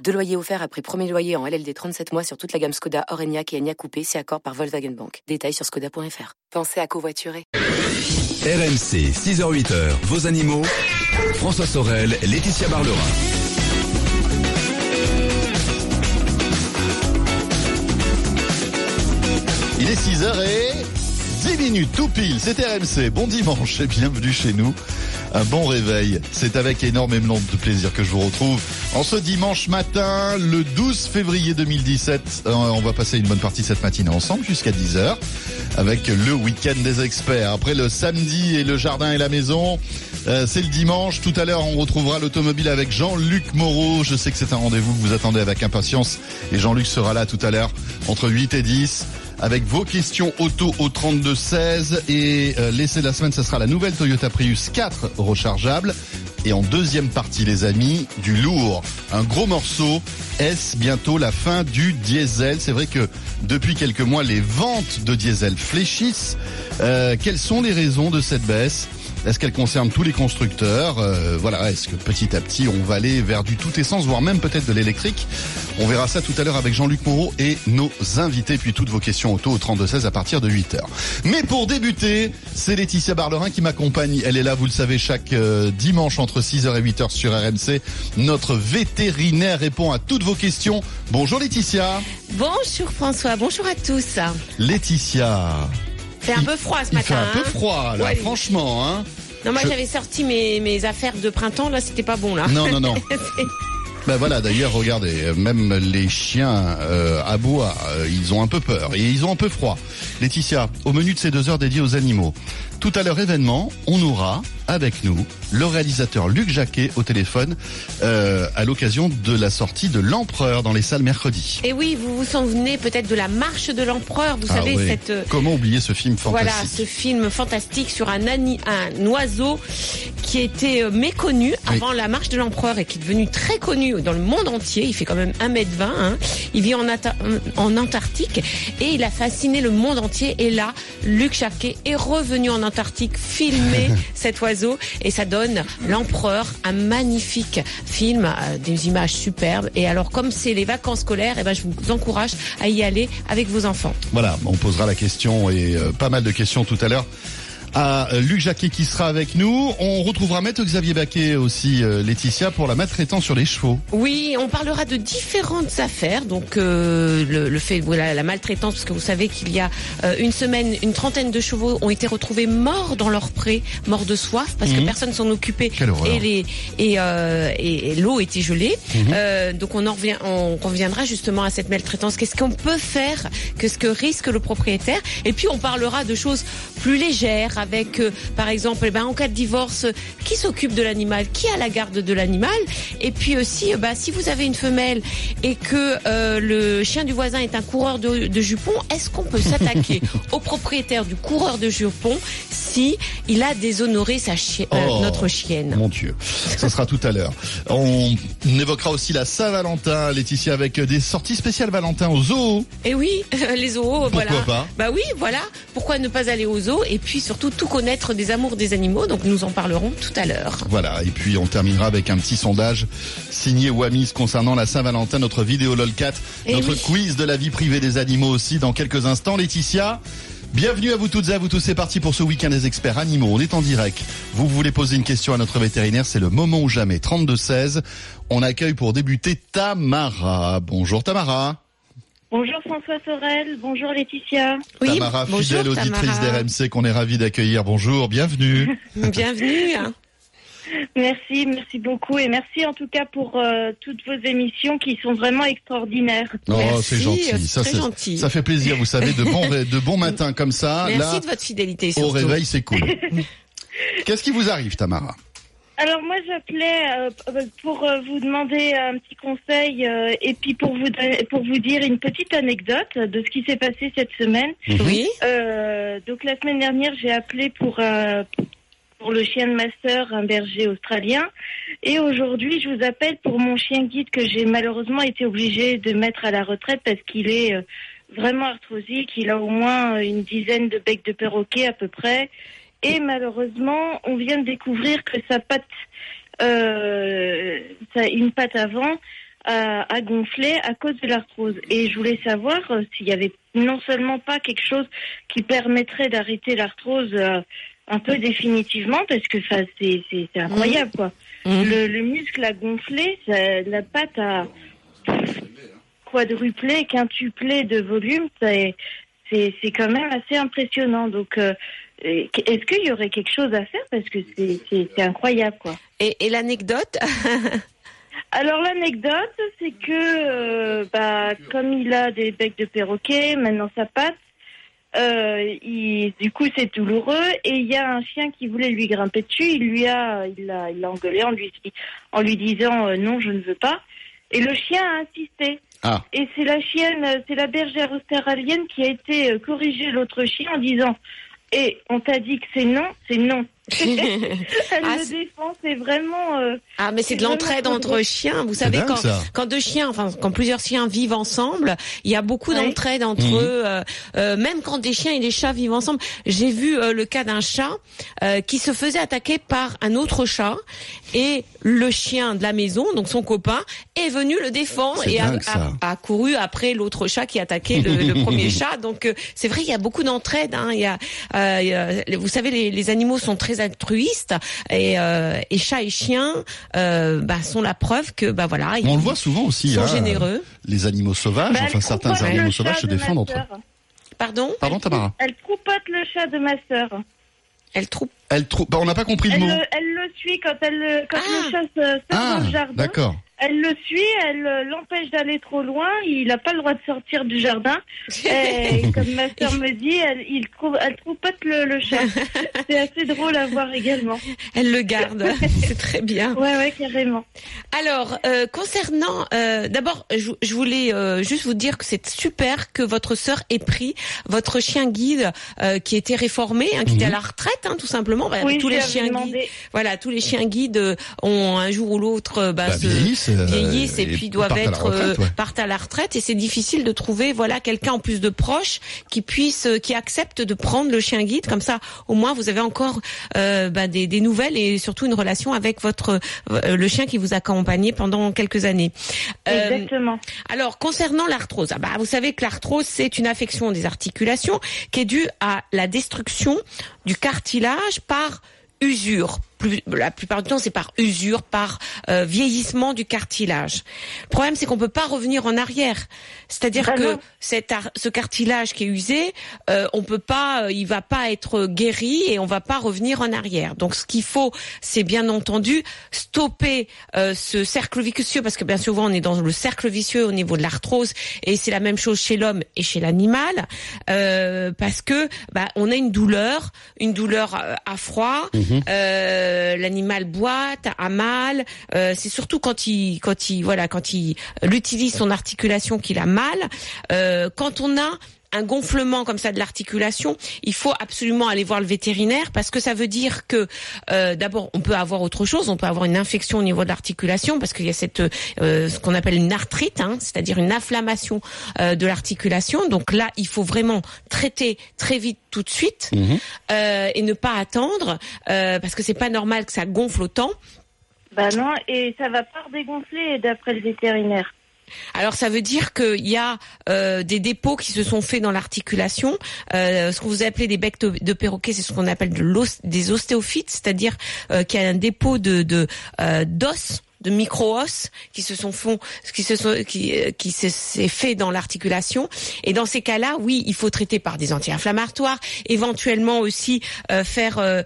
Deux loyers offerts après premier loyer en LLD 37 mois sur toute la gamme Skoda, Orenia et Enya Coupé, c'est accord par Volkswagen Bank. Détails sur skoda.fr. Pensez à covoiturer. RMC, 6h-8h, vos animaux. François Sorel, Laetitia Barlerin. Il est 6h et 10 minutes tout pile, c'est RMC. Bon dimanche et bienvenue chez nous. Un bon réveil. C'est avec énormément de plaisir que je vous retrouve en ce dimanche matin, le 12 février 2017. Euh, On va passer une bonne partie cette matinée ensemble jusqu'à 10h avec le week-end des experts. Après le samedi et le jardin et la maison, euh, c'est le dimanche. Tout à l'heure, on retrouvera l'automobile avec Jean-Luc Moreau. Je sais que c'est un rendez-vous que vous attendez avec impatience et Jean-Luc sera là tout à l'heure entre 8 et 10 avec vos questions auto au 32 16 et euh, l'essai de la semaine, ce sera la nouvelle Toyota Prius 4 rechargeable. Et en deuxième partie, les amis, du lourd. Un gros morceau. Est-ce bientôt la fin du diesel? C'est vrai que depuis quelques mois, les ventes de diesel fléchissent. Euh, quelles sont les raisons de cette baisse? Est-ce qu'elle concerne tous les constructeurs Euh, Voilà, est-ce que petit à petit on va aller vers du tout essence, voire même peut-être de l'électrique On verra ça tout à l'heure avec Jean-Luc Moreau et nos invités, puis toutes vos questions auto au 32-16 à partir de 8h. Mais pour débuter, c'est Laetitia Barlerin qui m'accompagne. Elle est là, vous le savez, chaque euh, dimanche entre 6h et 8h sur RMC. Notre vétérinaire répond à toutes vos questions. Bonjour Laetitia. Bonjour François, bonjour à tous. Laetitia. C'est un peu froid ce Il matin. fait un peu hein. froid là, Ouais. franchement. Hein Non, moi Je- j'avais sorti mes, mes affaires de printemps, là c'était pas bon là. Non, non, non. Ben voilà, d'ailleurs, regardez, même les chiens euh, aboient, euh, ils ont un peu peur et ils ont un peu froid. Laetitia, au menu de ces deux heures dédiées aux animaux, tout à l'heure événement, on aura avec nous le réalisateur Luc Jacquet au téléphone euh, à l'occasion de la sortie de l'Empereur dans les salles mercredi. Et oui, vous vous souvenez peut-être de la marche de l'empereur, vous Ah savez oui. cette euh, Comment oublier ce film voilà fantastique ce film fantastique sur un, ani- un oiseau qui était euh, méconnu avant la marche de l'empereur et qui est devenu très connu dans le monde entier. Il fait quand même 1m20. Hein. Il vit en, Ata- en Antarctique et il a fasciné le monde entier. Et là, Luc Jacquet est revenu en Antarctique filmer cet oiseau et ça donne l'empereur, un magnifique film, euh, des images superbes. Et alors, comme c'est les vacances scolaires, eh ben, je vous encourage à y aller avec vos enfants. Voilà, on posera la question et euh, pas mal de questions tout à l'heure à Luc Jacquet qui sera avec nous. On retrouvera Maître Xavier Baquet aussi, euh, Laetitia, pour la maltraitance sur les chevaux. Oui, on parlera de différentes affaires. Donc euh, le, le fait, voilà, la maltraitance, parce que vous savez qu'il y a euh, une semaine, une trentaine de chevaux ont été retrouvés morts dans leur pré, morts de soif, parce que personne s'en occupait et les et, euh, et, et l'eau était gelée. Mhm. Euh, donc on en revient, on reviendra justement à cette maltraitance. Qu'est-ce qu'on peut faire? Qu'est-ce que risque le propriétaire? Et puis on parlera de choses plus légères, avec euh, par exemple, eh ben, en cas de divorce, euh, qui s'occupe de l'animal Qui a la garde de l'animal? Et puis aussi, euh, bah, si vous avez une femelle et que euh, le chien du voisin est un coureur de, de jupons, est-ce qu'on peut s'attaquer au propriétaire du coureur de jupons si il a déshonoré sa chi- euh, Oh. notre chienne? Mon Dieu, ça sera tout à l'heure. On évoquera aussi la Saint-Valentin, Laetitia, avec des sorties spéciales Valentin au zoo. Et oui, les zoos, voilà. pas? Bah oui, voilà. Pourquoi ne pas aller aux zoos et puis surtout tout connaître des amours des animaux. Donc nous en parlerons tout à l'heure. Voilà, et puis on terminera avec un petit sondage signé Wamis concernant la Saint-Valentin, notre vidéo LOLCAT, Eh notre oui. quiz de la vie privée des animaux aussi dans quelques instants. Laetitia, bienvenue à vous toutes et à vous tous. C'est parti pour ce week-end des experts animaux. On est en direct. Vous voulez poser une question à notre vétérinaire, c'est le moment ou jamais. 32-16. On accueille pour débuter Tamara. Bonjour Tamara. Bonjour François Sorel, bonjour Laetitia. Oui, Tamara, bonjour, fidèle auditrice d'RMC qu'on est ravi d'accueillir. Bonjour, bienvenue. Bienvenue. Merci, merci beaucoup et merci en tout cas pour euh, toutes vos émissions qui sont vraiment extraordinaires. Oh, Merci, c'est gentil. Ça, très c'est- gentil. ça fait plaisir, vous savez, de bons, de bons matins comme ça. Merci là, de votre fidélité. au surtout. réveil, c'est cool. Qu'est-ce qui vous arrive, Tamara? Alors moi j'appelais euh, pour euh, vous demander un petit conseil euh, et puis pour vous donner- pour vous dire une petite anecdote de ce qui s'est passé cette semaine. Oui. Euh, donc la semaine dernière j'ai appelé pour pour le chien de ma sœur, un berger australien, et aujourd'hui je vous appelle pour mon chien guide que j'ai malheureusement été obligée de mettre à la retraite parce qu'il est vraiment arthrosique. Il a au moins une dizaine de becs de perroquet à peu près. Et malheureusement, on vient de découvrir que sa patte, euh, une patte avant, a, a gonflé à cause de l'arthrose. Et je voulais savoir euh, s'il y avait non seulement pas quelque chose qui permettrait d'arrêter l'arthrose euh, un peu définitivement, parce que ça, c'est c'est- c'est incroyable, quoi. Mhm. Le, le muscle a gonflé, ça- la patte a quadruplé, quintuplé de volume. C'est c'est c'est quand même assez impressionnant. Donc, euh, est-ce qu'il y aurait quelque chose à faire parce que c'est incroyable, quoi. Et, et l'anecdote Alors l'anecdote, c'est que euh, bah comme il a des becs de perroquet, maintenant sa patte, euh, il, du coup c'est douloureux et il y a un chien qui voulait lui grimper dessus, il lui a il l'a il l'a engueulé en lui en lui disant euh, non je ne veux pas et le chien a insisté. Ah. Et c'est la chienne, euh, c'est la bergère australienne qui a été euh, corriger l'autre chien en disant et on t'a dit que c'est non, c'est non. Elle Ah, le c'est- défend, c'est vraiment. euh, Ah, mais c'est de l'entraide entre chiens. Vous savez, dingue, quand, ça. quand deux chiens, enfin, quand plusieurs chiens vivent ensemble, il y a beaucoup d'entraide entre Mhm. eux. euh, euh, même quand des chiens et des chats vivent ensemble. J'ai vu euh, le cas d'un chat euh, qui se faisait attaquer par un autre chat et le chien de la maison, donc son copain, est venu le défendre et a, dingue, ça. a- a couru après l'autre chat qui attaquait le, le premier chat. Donc euh, c'est vrai, il y a beaucoup d'entraide. Hein. Il y a, euh, il y a- vous savez, les, les animaux sont très altruistes et, euh, et chats et chiens euh, bah, sont la preuve que bah voilà, ils On le voit souvent aussi. sont hein, généreux. Les animaux sauvages, bah, elle enfin certains troupote animaux le sauvages chat se de ma défendent entre eux. Pardon? Pardon Tamara? Elle troupote le chat de ma sœur. Elle trouve. Elle trou... bah, on n'a pas compris le Elle, mot. le- elle le suit quand, elle, le- quand Ah. le chat se sort Ah, dans le jardin. d'accord. Elle le suit, elle euh, l'empêche d'aller trop loin. Il n'a pas le droit de sortir du jardin. Et comme ma sœur me dit, elle, il trouve, elle troupote le, le chat. C'est assez drôle à voir également. Elle le garde. C'est très bien. Ouais, ouais, carrément. Alors, euh, concernant, euh, d'abord, je, je voulais euh, juste vous dire que c'est super que votre sœur ait pris votre chien guide euh, qui était réformé, hein, qui était à la retraite, hein, tout simplement. Bah, Oui, tous je les chiens guides, demandé. voilà, tous les chiens guides ont un jour ou l'autre bah, Bah, se- vieillissent, euh, vieillissent et, et puis doivent partent à la être retraite, euh, ouais. partent à la retraite et c'est difficile de trouver voilà quelqu'un en plus de proche qui puisse euh, qui accepte de prendre le chien guide comme ça au moins vous avez encore euh, bah, des, des nouvelles et surtout une relation avec votre euh, le chien qui vous a accompagné pendant quelques années. Euh, Exactement. alors, concernant l'arthrose, ah bah, vous savez que l'arthrose, c'est une affection des articulations qui est due à la destruction du cartilage par usure. Plus, la plupart du temps, c'est par usure, par euh, vieillissement du cartilage. Le problème, c'est qu'on peut pas revenir en arrière. C'est-à-dire Bah que non. cet ar- ce cartilage qui est usé, euh, on peut pas, euh, il va pas être guéri et on va pas revenir en arrière. Donc, ce qu'il faut, c'est bien entendu stopper euh, ce cercle vicieux, parce que bien souvent, on est dans le cercle vicieux au niveau de l'arthrose, et c'est la même chose chez l'homme et chez l'animal, euh, parce que bah, on a une douleur, une douleur à froid. Euh, l'animal boite, a mal. Euh, c'est surtout quand il, quand il, voilà, quand il, il utilise son articulation qu'il a mal. Euh, quand on a un gonflement comme ça de l'articulation, il faut absolument aller voir le vétérinaire parce que ça veut dire que euh, d'abord on peut avoir autre chose, on peut avoir une infection au niveau de l'articulation parce qu'il y a cette euh, ce qu'on appelle une arthrite, hein, c'est-à-dire une inflammation euh, de l'articulation. Donc là, il faut vraiment traiter très vite tout de suite euh, et ne pas attendre euh, parce que c'est pas normal que ça gonfle autant. Bah non, et ça va pas redégonfler d'après le vétérinaire. Alors ça veut dire qu'il y a euh, des dépôts qui se sont faits dans l'articulation. Euh, ce que vous appelez des becs de, perroquet, c'est ce qu'on appelle des ostéophytes, c'est-à-dire euh, qu'il y a un dépôt de euh, d'os micro-os qui se sont font, qui se sont, qui, euh, qui se- s'est fait dans l'articulation. Et dans ces cas-là, oui, il faut traiter par des anti-inflammatoires, éventuellement aussi euh, faire euh,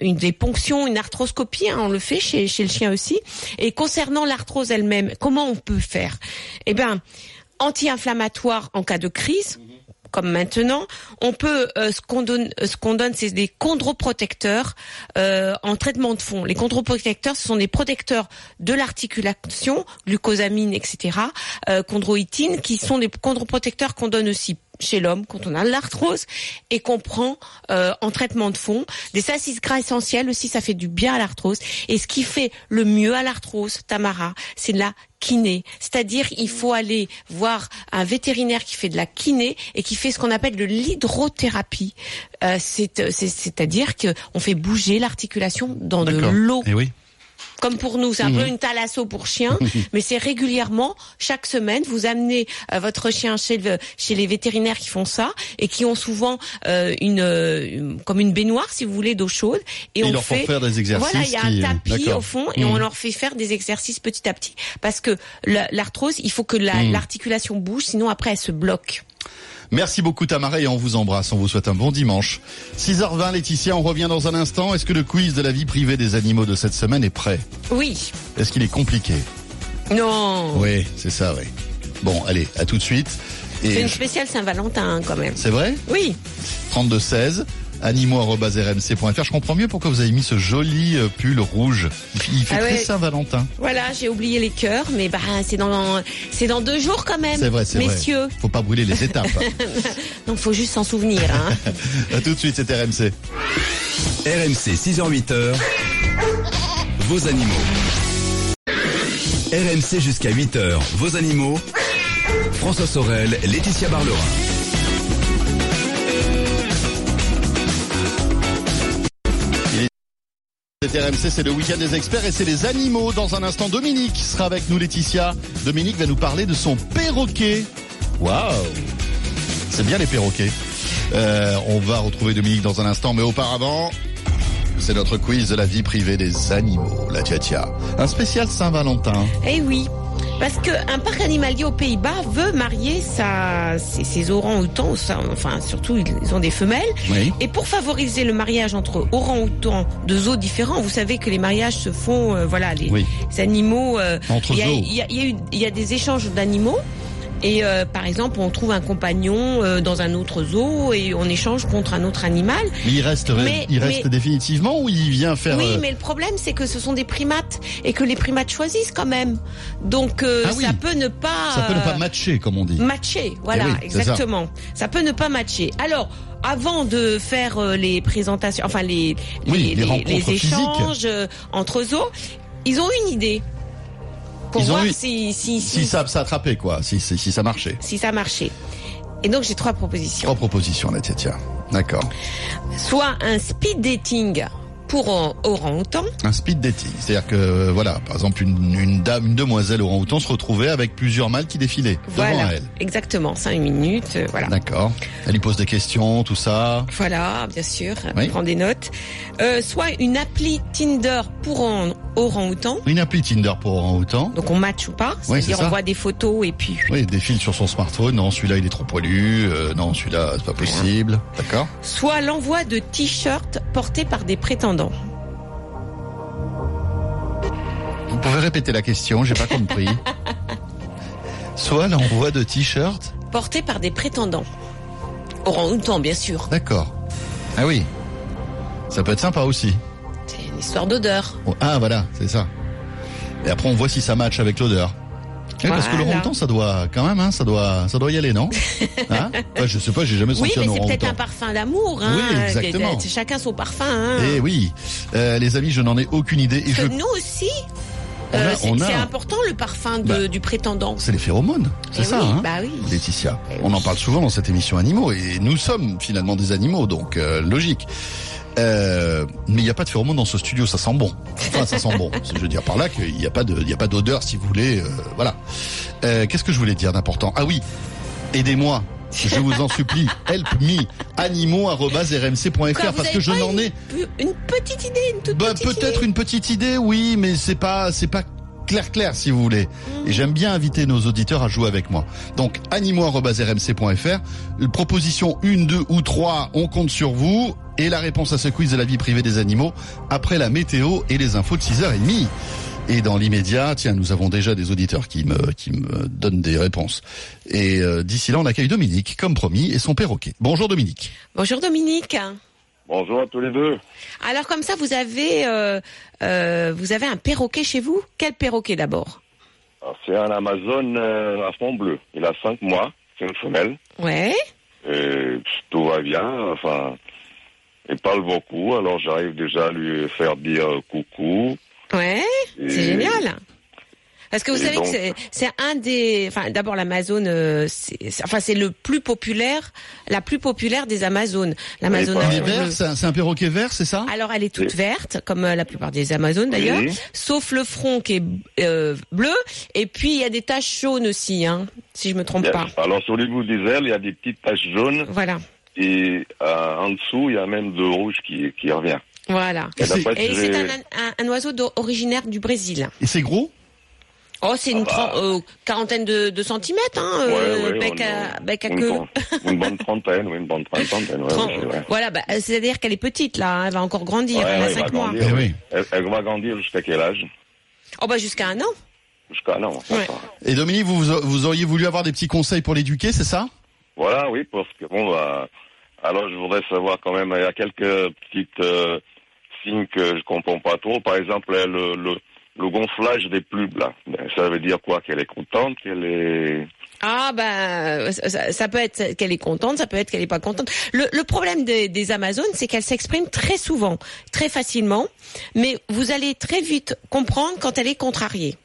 une des ponctions, une arthroscopie. hein, on le fait chez, chez le chien aussi. Et concernant l'arthrose elle-même, comment on peut faire? Eh ben, anti-inflammatoire en cas de crise comme maintenant, on peut euh, ce qu'on donne, ce qu'on donne, c'est des chondroprotecteurs euh, en traitement de fond. Les chondroprotecteurs, ce sont des protecteurs de l'articulation, glucosamine, etc., euh, chondroïtine, qui sont des chondroprotecteurs qu'on donne aussi chez l'homme quand on a l'arthrose et qu'on prend euh, en traitement de fond. Des acides gras essentiels aussi, ça fait du bien à l'arthrose. Et ce qui fait le mieux à l'arthrose, Tamara, c'est de la kiné. C'est-à-dire, il faut aller voir un vétérinaire qui fait de la kiné et qui fait ce qu'on appelle de l'hydrothérapie. Euh, c'est- c'est- C'est-à-dire qu'on fait bouger l'articulation dans de l'eau. Et oui. Comme pour nous, c'est un peu une thalasso pour chien, mais c'est régulièrement, chaque semaine, vous amenez euh, votre chien chez, le, chez les vétérinaires qui font ça et qui ont souvent euh, une, euh, une- comme une baignoire, si vous voulez, d'eau chaude. Et on leur fait, faire des exercices Voilà, il y a qui- un tapis au fond et Mhm. on leur fait faire des exercices petit à petit parce que la- l'arthrose, il faut que la- Mhm. l'articulation bouge, sinon après elle se bloque. Merci beaucoup Tamara et on vous embrasse. On vous souhaite un bon dimanche. 6h20 Laetitia, on revient dans un instant. Est-ce que le quiz de la vie privée des animaux de cette semaine est prêt? Oui. Est-ce qu'il est compliqué? Non. Oui, c'est ça, oui. Bon, allez, à tout de suite. C'est une spéciale Saint-Valentin quand même. c'est vrai? Oui. 3216 animaux.rmc.fr. Je comprends mieux pourquoi vous avez mis ce joli euh, pull rouge. Il fait- Ah très ouais. Saint-Valentin. Voilà, j'ai oublié les cœurs, mais bah c'est dans c'est dans deux jours quand même. C'est vrai, c'est vrai. Messieurs, Faut pas brûler les étapes. donc faut juste s'en souvenir. Hein. à tout de suite, c'est RMC. RMC 6h-8h, vos animaux. RMC jusqu'à 8h, vos animaux. François Sorel, Laetitia Barlerin. RMC, c'est le week-end des experts et c'est les animaux. Dans un instant, Dominique sera avec nous, Laetitia. Dominique va nous parler de son perroquet. Waouh C'est bien les perroquets. Euh, on va retrouver Dominique dans un instant, mais auparavant, c'est notre quiz de la vie privée des animaux, la tia Un spécial Saint-Valentin. Eh oui. Parce que un parc animalier aux Pays-Bas veut marier sa, ses, ses orangs-outans, enfin surtout ils ont des femelles. Oui. Et pour favoriser le mariage entre orang-outans de zoos différents, vous savez que les mariages se font, euh, voilà, les, Oui. les animaux. euh, Entre il y a- zoos. il y, a, il y a eu- il y a des échanges d'animaux. Et euh, par exemple, on trouve un compagnon euh, dans un autre zoo et on échange contre un autre animal. Mais il reste, Mais- il reste mais- définitivement ou il vient faire... Oui, euh, mais le problème, c'est que ce sont des primates et que les primates choisissent quand même. Donc, euh, Ah oui. ça peut ne pas. Ça peut ne pas euh, matcher, comme on dit. matcher. Voilà, Eh oui, c'est ça. exactement. Ça. peut ne pas matcher. Alors. Avant de faire les présentations, enfin les Oui, les les échanges entre zoos, ils ont une idée pour Ils ont voir eu- si si, Si si, ça s'attrapait, quoi, si, si, si ça marchait. si ça marchait. Et donc j'ai trois propositions. Trois propositions, la tia D'accord. Soit un speed dating pour or- orang-outan, Un speed dating, c'est-à-dire que euh, voilà, par exemple une, une dame, une demoiselle orang-outan se retrouvait avec plusieurs mâles qui défilaient devant voilà, elle. exactement, cinq minutes, euh, voilà. D'accord. Elle lui pose des questions, tout ça. Voilà, bien sûr, Oui. prend des notes. Euh, soit une appli Tinder pour en- orang-outan, Une appli Tinder pour orang-outan. donc on match ou pas, Oui, c'est-à-dire on voit des photos et puis Oui, il défile sur son smartphone. Non, celui-là il est trop poilu. Euh, non, celui-là c'est pas possible. D'accord. soit l'envoi de t-shirts portés par des prétendants. Vous pouvez répéter la question, j'ai pas compris. Soit l'envoi de t-shirt. Portés par des prétendants. Orang-outan, bien sûr. D'accord. Ah oui. Ça peut être sympa aussi. C'est une histoire d'odeur. Oh, Ah voilà, c'est ça. Et après on voit si ça match avec l'odeur. Oui, parce que le orang-outan, ça doit quand même, hein, ça doit, ça doit y aller, non hein Je sais pas, j'ai jamais Oui, senti mais un c'est peut-être un parfum d'amour. Hein. Oui, exactement. C'est Chacun son parfum. Hein. Eh oui, Euh, les amis, je n'en ai aucune idée. Et je... que nous aussi, On a- euh, c'est a- important le parfum de- Bah, du prétendant. C'est les phéromones, c'est Eh ça, oui, hein bah oui. Laetitia. Eh On en oui. parle souvent dans cette émission animaux et nous sommes finalement des animaux, donc euh, logique. Euh, mais il n'y a pas de phéromones dans ce studio, ça sent bon. Enfin, ça sent bon. Je veux dire par là qu'il n'y a pas de, il y a pas d'odeur, si vous voulez. euh, voilà. Euh, Qu'est-ce que je voulais dire d'important? Ah oui, aidez-moi. Je vous en supplie, help me, animaux.rmc.fr parce que je n'en ai Une petite idée, une toute bah, petite peut-être une petite idée, oui, mais c'est pas, c'est pas clair clair si vous voulez. Et j'aime bien inviter nos auditeurs à jouer avec moi. Donc animaux@rmc.fr. Proposition 1, 2 ou 3, on compte sur vous. Et la réponse à ce quiz de la vie privée des animaux après la météo et les infos de 6h30. Et dans l'immédiat, tiens, nous avons déjà des auditeurs qui me, qui me donnent des réponses. Et euh, d'ici là, on accueille Dominique, comme promis, et son perroquet. Bonjour Dominique. Bonjour Dominique. Bonjour à tous les deux. Alors comme ça, vous avez euh, euh, vous avez un perroquet chez vous? Quel perroquet d'abord? C'est un Amazon euh, à fond bleu. Il a cinq mois. C'est une femelle. Ouais. Et tout va bien. Enfin, il parle beaucoup. Alors j'arrive déjà à lui faire dire coucou. Ouais. C'est génial. Parce que vous Et savez donc- que c'est- un des, enfin d'abord l'Amazon, euh, enfin c'est le plus populaire, la plus populaire des Amazones. C'est un, perroquet vert, c'est ça? Alors elle est toute verte, comme euh, la plupart des Amazones d'ailleurs, Oui. sauf le front qui est euh, bleu, et puis il y a des taches jaunes aussi, hein, si je me trompe pas. Alors sur les bouts des ailes, il y a des petites taches jaunes. Voilà, Et euh, en dessous, il y a même de rouge qui, qui revient. voilà. Et c'est un, un, un oiseau originaire du Brésil. Et c'est gros? Oh, c'est une Ah bah. euh, quarantaine de, de centimètres, hein, Ouais, euh, ouais, bec, on- à, bec à une, queue. tren- une bonne trentaine, oui, une bonne trentaine. Ouais, Tren- ouais, ouais. Voilà, bah, c'est-à-dire qu'elle est petite là, hein, elle va encore grandir, Ouais, elle a ouais, elle va 5 mois. grandir, Eh oui. oui. Elle, elle va grandir jusqu'à quel âge? Oh bah jusqu'à un an. Jusqu'à un an. Et Dominique, vous, vous auriez voulu avoir des petits conseils pour l'éduquer, c'est ça? Voilà, oui, parce que bon, bah, alors je voudrais savoir quand même, il y a quelques petites euh, signes que je comprends pas trop. Par exemple, le, le, le gonflage des pubs, là. Ben, Ça veut dire quoi? Qu'elle est contente, qu'elle est... Ah bah ça, ça peut être qu'elle est contente, ça peut être qu'elle est pas contente. Le, le problème des, des Amazones, c'est qu'elles s'expriment très souvent, très facilement, mais vous allez très vite comprendre quand elle est contrariée.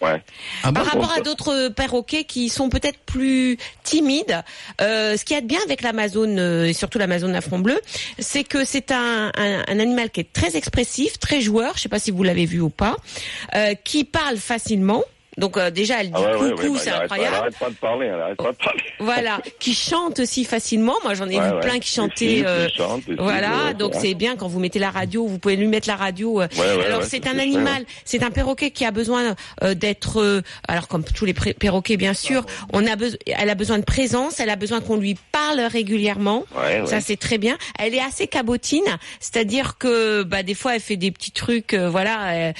Ouais. Ah Par bon rapport à d'autres perroquets qui sont peut-être plus timides, euh, ce qui est bien avec l'Amazone euh, et surtout l'Amazone à front bleu, c'est que c'est un, un, un animal qui est très expressif, très joueur. Je sais pas si vous l'avez vu ou pas, euh, qui parle facilement. Donc euh, déjà elle dit Ah ouais, coucou, ouais, bah, c'est pas- Elle incroyable. arrête pas de parler, elle arrête pas de parler. Voilà, qui chante aussi facilement. Moi, j'en ai Ouais, vu plein qui chantaient. euh, voilà, ouais, donc c'est bien quand vous mettez la radio, vous pouvez lui mettre la radio. euh. Ouais, ouais, alors c'est un animal, c'est un perroquet qui a besoin euh, d'être, euh, alors comme tous les perroquets bien sûr, on a besoin, elle a besoin de présence, elle a besoin qu'on lui parle régulièrement. Ça c'est très bien. Elle est assez cabotine, c'est-à-dire que bah des fois elle fait des petits trucs, euh, voilà. euh,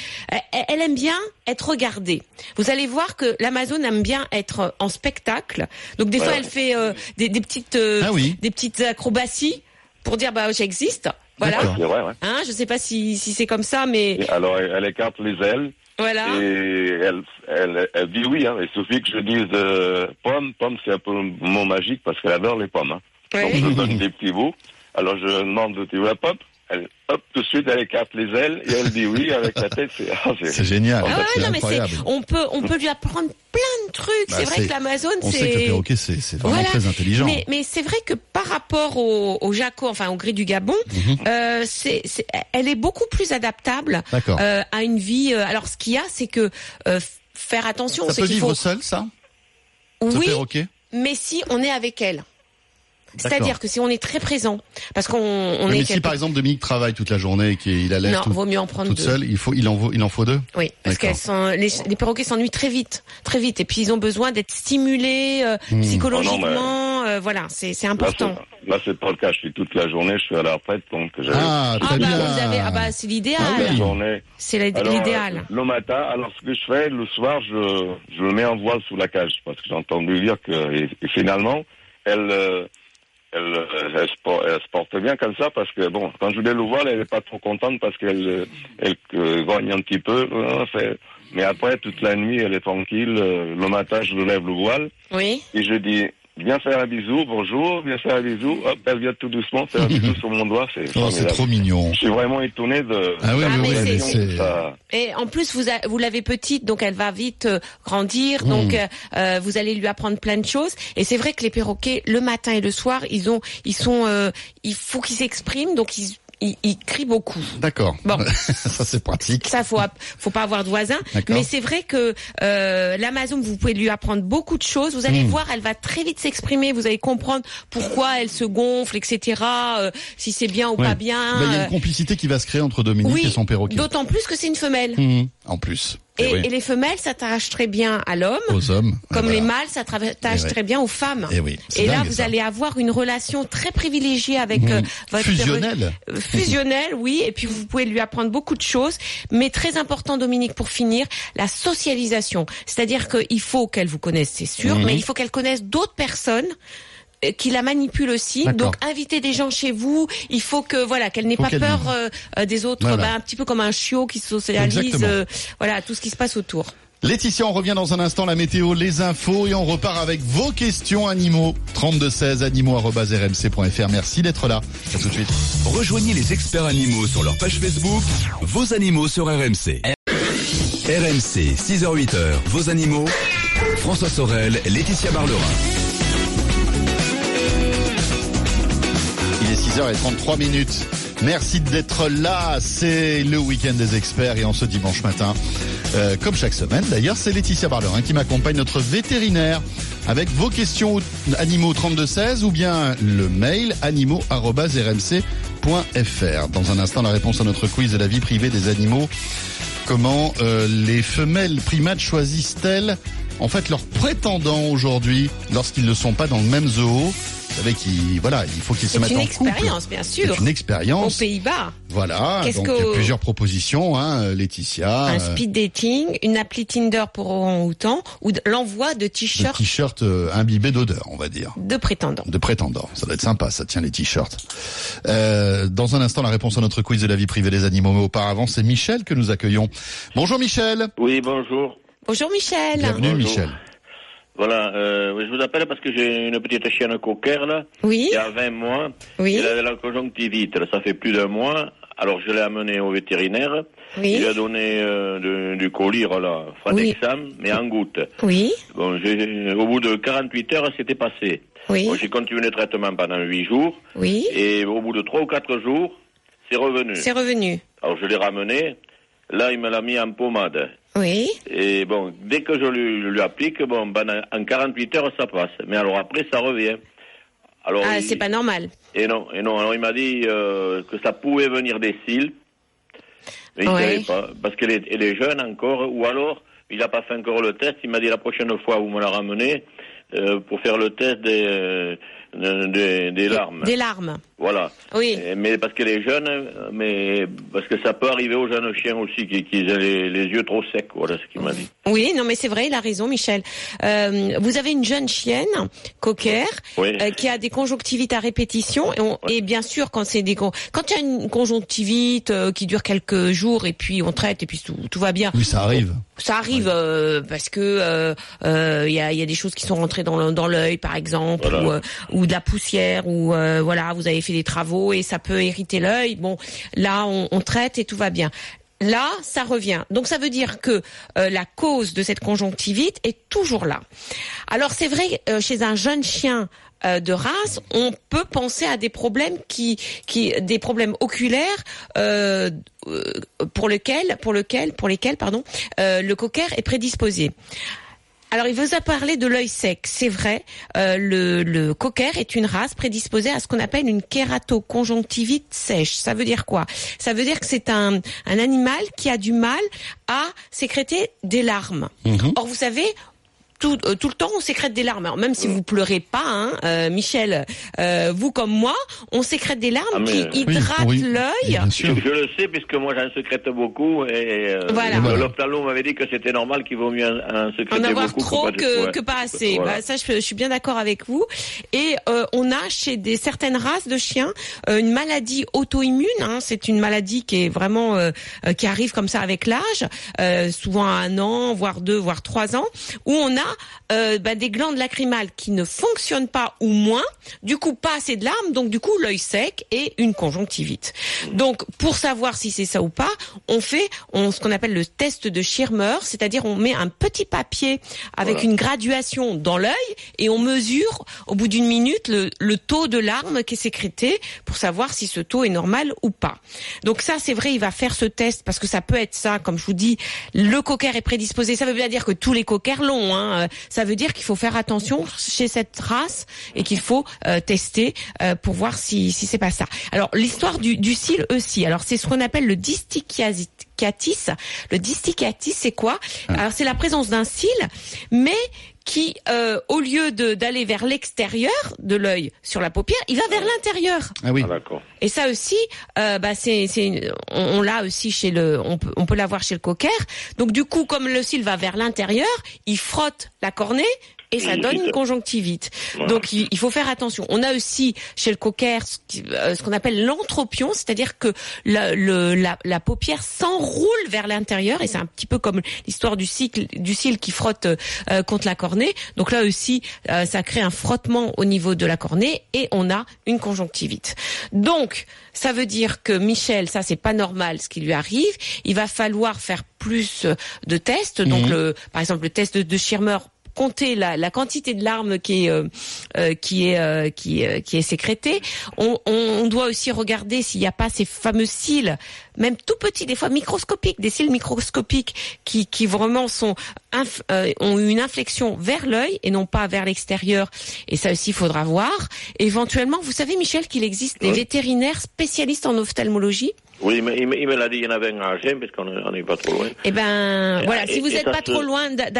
elle aime bien être regardée. Vous allez voir que l'Amazon aime bien être en spectacle. Donc des fois elle fait euh, des, des petites, euh, Ah oui. des petites acrobaties pour dire bah j'existe. Voilà. Vrai, ouais. Hein, je sais pas si, si c'est comme ça, mais Et alors, elle, écarte les ailes voilà. et elle, elle, elle dit oui. Hein. Il suffit que je dise euh, pomme. Pomme, c'est un peu mot magique parce qu'elle adore les pommes. Hein. Ouais. Donc, je donne des petits bouts. Alors, je demande tu veux la pomme elle, hop, tout de suite, elle écarte les ailes et elle dit oui avec la tête. C'est c'est- C'est génial. Ah ouais, c'est non, mais c'est, incroyable. on peut, on peut lui apprendre plein de trucs. Bah, c'est vrai c'est- que l'Amazon, On sait que le c'est. perroquet, c'est c'est vraiment Voilà. très intelligent. Mais, mais c'est vrai que par rapport au, au Jaco, enfin au gris du Gabon, Mhm. euh, c'est, c'est- elle est beaucoup plus adaptable euh, à une vie. euh, alors ce qu'il y a, c'est que euh, faire attention, ça c'est peut vivre faut. seul, ça? Ce Oui, perroquet? mais si on est avec elle. C'est-à-dire que si on est très présent, parce qu'on on est Mais si par exemple Dominique travaille toute la journée et qu'il a l'air non, tout, vaut mieux en prendre toute deux. seule, il faut, il en, vaut- il en faut deux. Oui, parce qu'elles sont les, les perroquets s'ennuient très vite, très vite, et puis ils ont besoin d'être stimulés euh, Hmm. psychologiquement. euh, voilà, c'est important. là, c'est pas le cas. Je suis toute la journée, je suis à la retraite, donc Ah, Ah bah vous avez, ah bah c'est l'idéal, Ah c'est l'idéal. euh, le matin, alors ce que je fais, le soir, je, je le mets en voile sous la cage, parce que j'ai entendu dire que et, et finalement, elle, euh, elle, euh, elle, se por- elle se porte bien comme ça, parce que bon, quand je mets le voile, elle est pas trop contente parce qu'elle, euh, elle euh, grogne un petit peu. fait- mais après, toute la nuit, elle est tranquille. Le matin, je lève le voile Oui. et je dis. Viens faire un bisou, bonjour, viens faire un bisou. Hop, elle vient tout doucement faire un bisou sur mon doigt, c'est Oh, c'est trop mignon. Je suis vraiment étonné de, Ah oui, mais ça- Et en plus, vous, a- vous l'avez petite, donc elle va vite euh, grandir. Hmm. Donc, euh, euh, vous allez lui apprendre plein de choses. Et c'est vrai que les perroquets, le matin et le soir, ils ont, ils sont, euh, il faut qu'ils s'expriment, donc ils, ils, ils crient beaucoup. D'accord. Bon. ça c'est pratique. Ça, faut, faut pas avoir de voisins. Mais c'est vrai que euh, l'Amazon, vous pouvez lui apprendre beaucoup de choses. Vous allez Hmm. voir, elle va très vite s'exprimer. Vous allez comprendre pourquoi elle se gonfle, etc. euh, si c'est bien ou Ouais. pas bien. Bah, Il y a euh, une complicité qui va se créer entre Dominique oui, et son perroquet. d'autant plus que c'est une femelle. Mhm. En plus. Et, Eh oui. et les femelles s'attachent très bien à l'homme, Aux hommes. comme Voilà. les mâles s'attachent Eh ouais. très bien aux femmes. Eh oui, Et là, vous ça. allez avoir une relation très privilégiée avec euh, Mmh. votre Fusionnelle. Euh, fusionnelle, oui. Et puis vous pouvez lui apprendre beaucoup de choses. Mais très important, Dominique, pour finir, la socialisation. C'est-à-dire qu'il faut qu'elle vous connaisse, c'est sûr, Mhm. mais il faut qu'elle connaisse d'autres personnes euh, qui la manipulent aussi. Donc invitez des gens chez vous. Il faut que voilà qu'elle n'ait pas qu'elle peur euh, euh, des autres. Voilà. bah, un petit peu comme un chiot qui socialise. Euh, voilà tout ce qui se passe autour. Laetitia, on revient dans un instant, la météo, les infos et on repart avec vos questions animaux. 3216 animaux.rmc.fr. Merci d'être là. À tout de suite. Rejoignez les experts animaux sur leur page Facebook, vos animaux sur RMC. RMC, 6h-8h, vos animaux. François Sorel, Laetitia Barlerin. 6h33 minutes. Merci d'être là. C'est le week-end des experts et en ce dimanche matin, euh, comme chaque semaine d'ailleurs, c'est Laetitia Barlerin qui m'accompagne, notre vétérinaire, avec vos questions animaux 3216 ou bien le mail animaux.rmc.fr. Dans un instant, la réponse à notre quiz de la vie privée des animaux. Comment euh, les femelles primates choisissent-elles en fait leurs prétendants aujourd'hui lorsqu'ils ne sont pas dans le même zoo Vous savez qu'ils voilà, il faut qu'ils se C'est mettent une en couple. expérience, bien C'est sûr. une Aux expérience. Pays-Bas, Voilà, Qu'est-ce donc il y a plusieurs propositions, hein, Laetitia. un euh, speed dating, une appli Tinder pour orang-outan ou l'envoi de de t-shirts t-shirts euh, imbibés d'odeur, on va dire. de prétendants. De prétendants. Ça doit être sympa, ça tient les t-shirts. Euh, dans un instant, la réponse à notre quiz de la vie privée des animaux. Mais auparavant, c'est Michel que nous accueillons. Bonjour Michel. Oui, bonjour. Bonjour Michel. Bienvenue Bonjour. Michel. Voilà, euh, oui, je vous appelle parce que j'ai une petite chienne cocker, là, Oui, qui a 20 mois. oui, Elle avait la conjonctivite, là, ça fait plus d'un mois. Alors je l'ai amenée au vétérinaire. Il oui, lui a donné euh, de- du collyre, là, Fradexam, mais en gouttes. oui, Bon, j'ai- au bout de 48 heures, c'était passé. oui, Bon, j'ai continué le traitement pendant 8 jours. oui. Et au bout de 3 ou 4 jours, c'est revenu. C'est revenu. Alors je l'ai ramené. Là, il me l'a mis en pommade. Oui, Et bon, dès que je lui, lui applique, bon, ben, en 48 heures, ça passe. Mais alors après, ça revient. Alors, ah, il- c'est pas normal. Et non, et non. Alors il m'a dit euh, que ça pouvait venir des cils. Mais il Ouais. savait pas. Parce qu'elle est, elle est jeune encore. Ou alors, il n'a pas fait encore le test. Il m'a dit la prochaine fois, vous me la ramenez euh, pour faire le test des, euh, des, des larmes. Des larmes. Voilà. Oui. Et- Mais parce qu'elle est jeune, mais parce que ça peut arriver aux jeunes chiens aussi qui, qui ont les, les yeux trop secs. Voilà ce qu'il m'a dit. Oui, non, mais c'est vrai, il a raison, Michel. Euh, vous avez une jeune chienne, cocker, Oui. euh, qui a des conjonctivites à répétition, et, on- et bien sûr, quand c'est des con- quand il y a une conjonctivite euh, qui dure quelques jours, et puis on traite, et puis tout, tout va bien. Oui, ça arrive. Ça arrive euh, parce que euh, euh, il y, a, il y a des choses qui sont rentrées dans le- dans l'œil, par exemple, Voilà. ou, euh, ou de la poussière, ou euh, voilà, vous avez fait des travaux et ça peut hériter l'œil. Bon, là, on, traite et tout va bien. Là, ça revient. Donc ça veut dire que euh, la cause de cette conjonctivite est toujours là. Alors c'est vrai, euh, chez un jeune chien euh, de race, on peut penser à des problèmes qui, qui, des problèmes oculaires pour lesquels, pour lequel, pour lesquels, pardon, le cocker est prédisposé. Alors, il vous a parlé de l'œil sec. C'est vrai, euh, le, le cocker est une race prédisposée à ce qu'on appelle une kératoconjonctivite sèche. Ça veut dire quoi? Ça veut dire que c'est un, un animal qui a du mal à sécréter des larmes. Or, vous savez, tout, euh, tout le temps, on sécrète des larmes. Alors, même si vous pleurez pas, hein, euh, Michel, euh, vous comme moi, on sécrète des larmes Ah, qui euh, Oui, hydratent oui. l'œil. Je, le sais puisque moi j'en secrète beaucoup et euh, Voilà. l'ophtalmo m'avait dit que c'était normal qu'il vaut mieux en, en secréter en avoir beaucoup trop pas- que, ouais. que pas assez. Voilà. Bah, ça, je, je suis bien d'accord avec vous. Et euh, on a chez des certaines races de chiens euh, une maladie auto-immune. hein. C'est une maladie qui est vraiment qui arrive comme ça avec l'âge, euh, souvent à un an, voire deux, voire trois ans, où on a euh, bah, des glandes lacrymales qui ne fonctionnent pas ou moins. Du coup, pas assez de larmes, donc du coup l'œil sec et une conjonctivite. Donc, pour savoir si c'est ça ou pas, on fait on, ce qu'on appelle le test de Schirmer, c'est-à-dire on met un petit papier avec Voilà. une graduation dans l'œil et on mesure au bout d'une minute le, le taux de larmes qui est sécrété pour savoir si ce taux est normal ou pas. Donc ça, c'est vrai, il va faire ce test parce que ça peut être ça, comme je vous dis, le cocker est prédisposé. Ça veut bien dire que tous les cockers l'ont. Hein. Euh, Ça veut dire qu'il faut faire attention chez cette race et qu'il faut euh, tester euh, pour voir si, si c'est pas ça. Alors l'histoire du, du cil aussi. Alors c'est ce qu'on appelle le distichiasis Le distichatis, c'est quoi Alors c'est la présence d'un cil, mais qui, euh, au lieu d'aller vers l'extérieur de l'œil sur la paupière, il va vers l'intérieur. Ah oui. Ah, d'accord. Et ça aussi, euh, bah c'est, on, on l'a aussi chez le, on peut, on peut l'avoir chez le cocker. Donc du coup, comme le cil va vers l'intérieur, il frotte la cornée. Et ça donne une conjonctivite. Voilà. Donc il, il faut faire attention. On a aussi chez le cocker ce euh, ce qu'on appelle l'entropion, c'est-à-dire que la, le, la, la paupière s'enroule vers l'intérieur et c'est un petit peu comme l'histoire du cycle du cil qui frotte euh, contre la cornée. Donc là aussi, euh, ça crée un frottement au niveau de la cornée et on a une conjonctivite. Donc ça veut dire que Michel, ça c'est pas normal ce qui lui arrive. Il va falloir faire plus de tests. Donc Mhm. le, par exemple le test de, de Schirmer compter la, la quantité de larmes qui est euh, euh, qui est euh, qui, euh, qui est sécrétée. On, doit aussi regarder s'il n'y a pas ces fameux cils, même tout petits, des fois microscopiques, des cils microscopiques qui qui vraiment sont inf- ont une inflexion vers l'œil et non pas vers l'extérieur. Et ça aussi, il faudra voir. Éventuellement, vous savez, Michel, qu'il existe des vétérinaires spécialistes en ophtalmologie? Oui, il me, il me- l'a dit, il y en avait un à Agen, parce qu'on n'est pas trop loin. Eh ben, voilà. et- Si vous n'êtes pas trop loin d'A-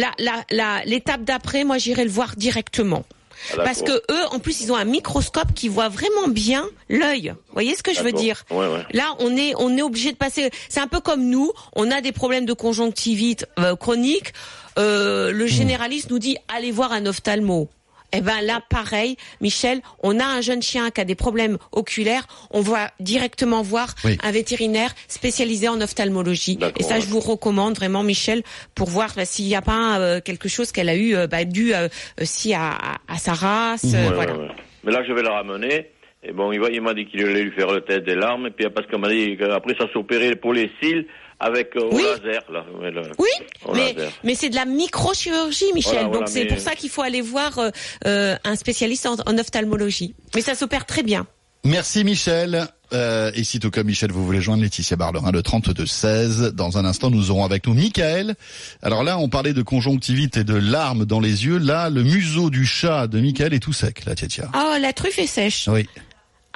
d'Agen, la, la, la, l'étape d'après, moi, j'irai le voir directement. Ah, Parce que eux, en plus, ils ont un microscope qui voit vraiment bien l'œil. Vous voyez ce que je veux dire Ouais, ouais. Là, on est, on est obligé de passer. C'est un peu comme nous. On a des problèmes de conjonctivite euh, chronique. Euh, le généraliste nous dit allez voir un ophtalmo. Eh ben là, pareil, Michel, on a un jeune chien qui a des problèmes oculaires, on va directement voir Oui. un vétérinaire spécialisé en ophtalmologie. Et ça, je vous recommande vraiment, Michel, pour voir bah, s'il n'y a pas euh, quelque chose qu'elle a eu euh, bah, dû euh, aussi à, sa race. euh, Ouais, voilà. ouais, ouais. Mais là, je vais la ramener. Et bon, il, m'a dit qu'il allait lui faire le test des larmes. Et puis, parce qu'on m'a dit qu'après, ça s'opérait pour les cils avec euh, Oui. au laser. Là, Ouais, le- Oui, au mais, laser. mais c'est de la microchirurgie, Michel. Voilà, donc voilà, c'est mais- pour ça qu'il faut aller voir euh, euh, un spécialiste en, en ophtalmologie. Mais ça s'opère très bien. Merci Michel. Euh, et si tout comme Michel, vous voulez joindre Laetitia Barlerin, le 32-16. Dans un instant, nous aurons avec nous Michael. Alors là, on parlait de conjonctivite et de larmes dans les yeux. Là, le museau du chat de Michael est tout sec, là, Tietia. Oh, la truffe est sèche. Oui.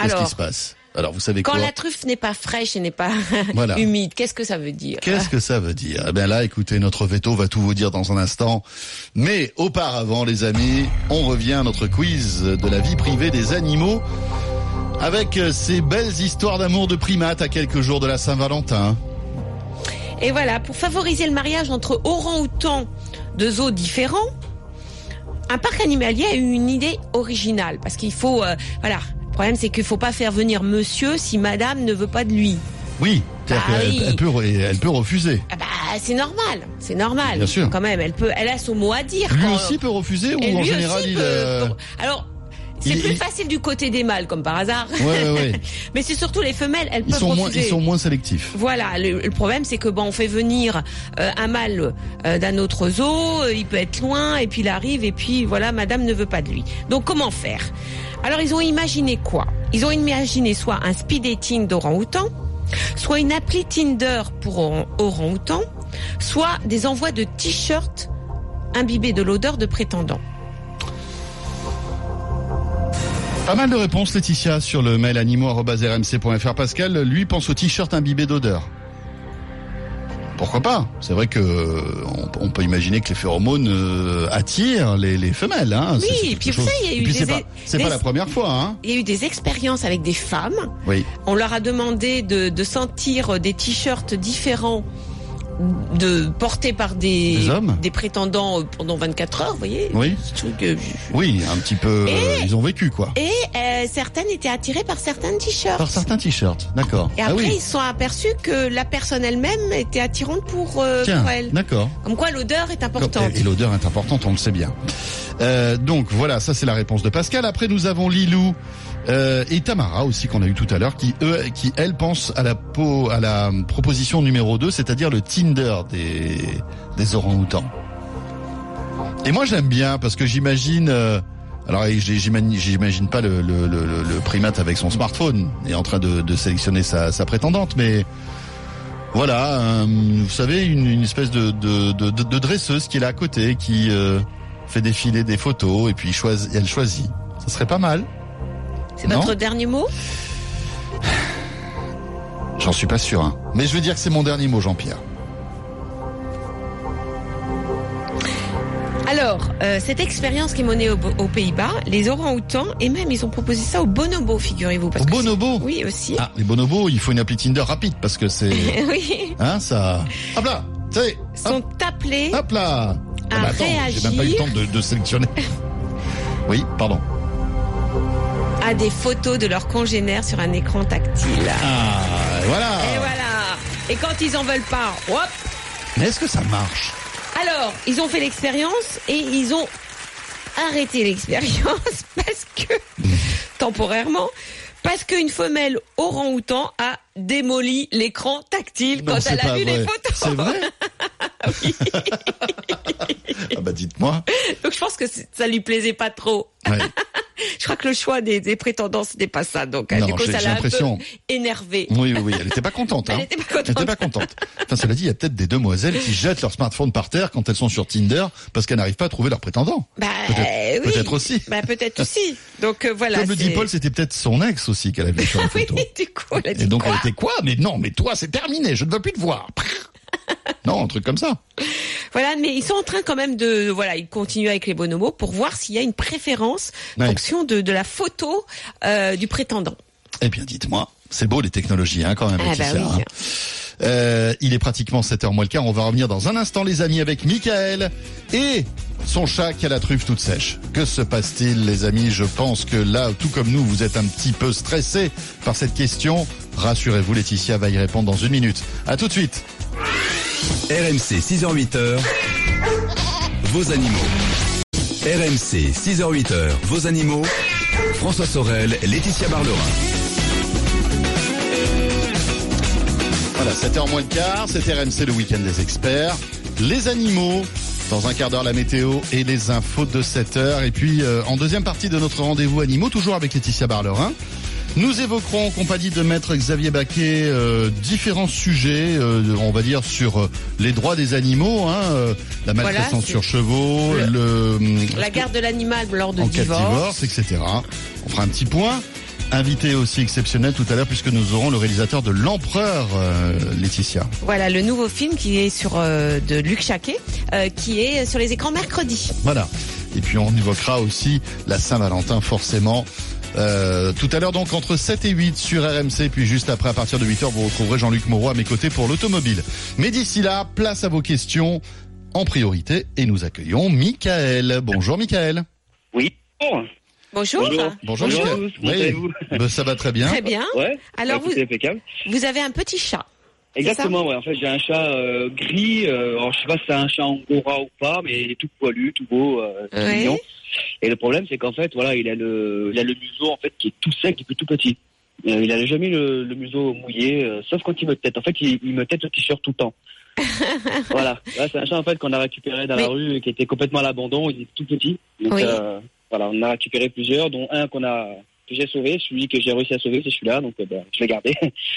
Qu'est-ce qui se passe? Alors, vous savez quand quoi? la truffe n'est pas fraîche et n'est pas Voilà. humide, qu'est-ce que ça veut dire? Qu'est-ce que ça veut dire? Eh bien là, écoutez, notre veto va tout vous dire dans un instant. Mais auparavant, les amis, on revient à notre quiz de la vie privée des animaux avec euh, ces belles histoires d'amour de primates à quelques jours de la Saint-Valentin. Et voilà, pour favoriser le mariage entre orang-outans de zoos différents, un parc animalier a eu une idée originale. Parce qu'il faut, euh, voilà, problème c'est qu'il faut pas faire venir monsieur si madame ne veut pas de lui. Oui, Bah oui. elle, peut, re- elle peut refuser. Ah bah, c'est normal, c'est normal. Bien sûr. Quand même, elle peut, elle a son mot à dire. Lui quand- aussi peut refuser ou en général aussi il... peut- euh, Alors, c'est plus il- facile du côté des mâles, comme par hasard. Ouais, ouais, ouais. Mais c'est surtout les femelles, elles Ils peuvent sont moins, ils sont moins sélectifs. Voilà, le, le problème c'est que bon, on fait venir euh, un mâle euh, d'un autre zoo, euh, il peut être loin et puis il arrive et puis voilà, madame ne veut pas de lui. Donc comment faire? Alors ils ont imaginé quoi? Ils ont imaginé soit un speed dating d'orang-outan, soit une appli Tinder pour orang- orang-outan, soit des envois de t-shirts imbibés de l'odeur de prétendants. Pas mal de réponses, Laetitia, sur le mail animaux.rmc.fr. Pascal, lui, pense au t-shirt imbibé d'odeur. Pourquoi pas? C'est vrai que on, on peut imaginer que les phéromones euh, attirent les, les femelles. Hein. Oui, et puis savez, il y a eu c'est des- pas, c'est pas la première fois. Hein. Il y a eu des expériences avec des femmes Oui. On leur a demandé de, de sentir des t-shirts différents de portés par des, Des hommes prétendants euh, pendant 24 heures, vous voyez Oui. Euh, Oui, un petit peu. Et- euh, ils ont vécu quoi. Et euh, certaines étaient attirées par certains t-shirts. Par certains t-shirts, d'accord. Et ah après, oui. ils se sont aperçus que la personne elle-même était attirante pour, euh, Tiens, pour elle. d'accord. Comme quoi, l'odeur est importante. Et, et l'odeur est importante, on le sait bien. Euh, donc voilà, ça c'est la réponse de Pascal. Après nous avons Lilou euh, et Tamara aussi qu'on a eu tout à l'heure, qui eux, qui elles pensent à la po- à la proposition numéro 2, c'est-à-dire le Tinder des des orang-outans. Et moi j'aime bien parce que j'imagine. euh, alors j'imagine pas le, le, le, le- primate avec son smartphone et en train de, de sélectionner sa, sa prétendante, mais voilà, euh, vous savez, une, une espèce de, de- de dresseuse qui est là à côté, qui euh, fait défiler des photos et puis choisit, elle choisit. Ça serait pas mal. C'est votre dernier mot? J'en suis pas sûr, hein. Mais je veux dire que c'est mon dernier mot, Jean-Pierre. Alors, euh, cette expérience qui est menée au- aux Pays-Bas, les orang-outans, et même ils ont proposé ça aux bonobos, figurez-vous. Aux bonobos Oui, aussi. Ah, les bonobos, il faut une appli Tinder rapide parce que c'est... oui. Hein, ça... Hop là C'est... Sont appelés hop là Ah à bah attends, j'ai même pas eu le temps de, de sélectionner. Oui, pardon. À des photos de leurs congénères sur un écran tactile. Ah, voilà Et voilà. Et quand ils en veulent pas, hop. Mais est-ce que ça marche? Alors, ils ont fait l'expérience et ils ont arrêté l'expérience parce que, temporairement, parce qu'une femelle orang-outan a démoli l'écran tactile Non, quand elle a vu les photos. C'est vrai? Ah bah dites-moi. Donc je pense que ça lui plaisait pas trop. Ouais. Je crois que le choix des, des prétendants c'était pas ça. Donc euh, Non, du coup ça l'a un peu l'impression. énervé. Oui, oui, oui, elle était pas contente. Hein. Elle était pas Elle était contente. pas contente. Enfin, cela dit, il y a peut-être des demoiselles qui jettent leur smartphone par terre quand elles sont sur Tinder parce qu'elles n'arrivent pas à trouver leur prétendant. Bah, Peut-être oui. peut-être aussi. Bah peut-être aussi. Donc euh, voilà. Comme le dit Paul, c'était peut-être son ex aussi qu'elle avait vu sur la Oui, photo. du coup, elle a dit Et donc quoi elle était quoi? Mais non, mais toi, c'est terminé, je ne veux plus te voir. Non, un truc comme ça. Voilà, mais ils sont en train quand même de, voilà, ils continuent avec les bonobos pour voir s'il y a une préférence en Ouais. fonction de, de la photo euh, du prétendant. Eh bien, dites-moi, c'est beau les technologies, hein, quand même, Ah bah oui. hein. Euh, il est pratiquement 7h moins le quart. On va revenir dans un instant, les amis, avec Michael et son chat qui a la truffe toute sèche. Que se passe-t-il, les amis? Je pense que là, tout comme nous, vous êtes un petit peu stressés par cette question. Rassurez-vous, Laetitia va y répondre dans une minute. À tout de suite. RMC 6h-8h, vos animaux. RMC 6h-8h, vos animaux. François Sorel, Laetitia Barlerin. Voilà, 7h moins le quart, c'est RMC le week-end des experts. Les animaux, dans un quart d'heure la météo et les infos de 7h. Et puis euh, en deuxième partie de notre rendez-vous animaux, toujours avec Laetitia Barlerin, nous évoquerons en compagnie de maître Xavier Baquet euh, différents sujets, euh, on va dire, sur euh, les droits des animaux, hein, euh, la maltraitance sur chevaux, le, La garde de l'animal lors de en divorce. divorce, etc. On fera un petit point. Invité aussi exceptionnel tout à l'heure puisque nous aurons le réalisateur de l'Empereur, euh, Laetitia. Voilà, le nouveau film qui est sur euh, de Luc Chaquet, euh, qui est sur les écrans mercredi. Voilà. Et puis on évoquera aussi la Saint-Valentin forcément. Euh, tout à l'heure donc entre 7 et 8 sur RMC, puis juste après à partir de 8h vous retrouverez Jean-Luc Moreau à mes côtés pour l'automobile. Mais d'ici là, place à vos questions en priorité et nous accueillons Michael. Bonjour Michael. Oui. Bon. Bonjour. Bonjour. Bonjour, Bonjour Michael. à tous, comment allez-vous Ben, ça va très bien. Très bien. Ouais. Alors vous, vous avez un petit chat. Exactement, ouais. En fait, j'ai un chat euh, gris. Euh, alors, je sais pas si c'est un chat angora ou pas, mais il est tout poilu, tout beau, euh, tout Ouais. mignon. Et le problème, c'est qu'en fait, voilà, il a le, il a le museau en fait qui est tout sec depuis tout petit. Euh, il a jamais le, le museau mouillé, euh, sauf quand il me tête. En fait, il, il me tête le t-shirt tout le temps. voilà. Là, c'est un chat en fait qu'on a récupéré dans la rue et qui était complètement à l'abandon. Il est tout petit. Donc, Oui. euh, voilà, on a récupéré plusieurs, dont un qu'on a que j'ai sauvé, celui que j'ai réussi à sauver, c'est celui-là, donc ben, je l'ai gardé.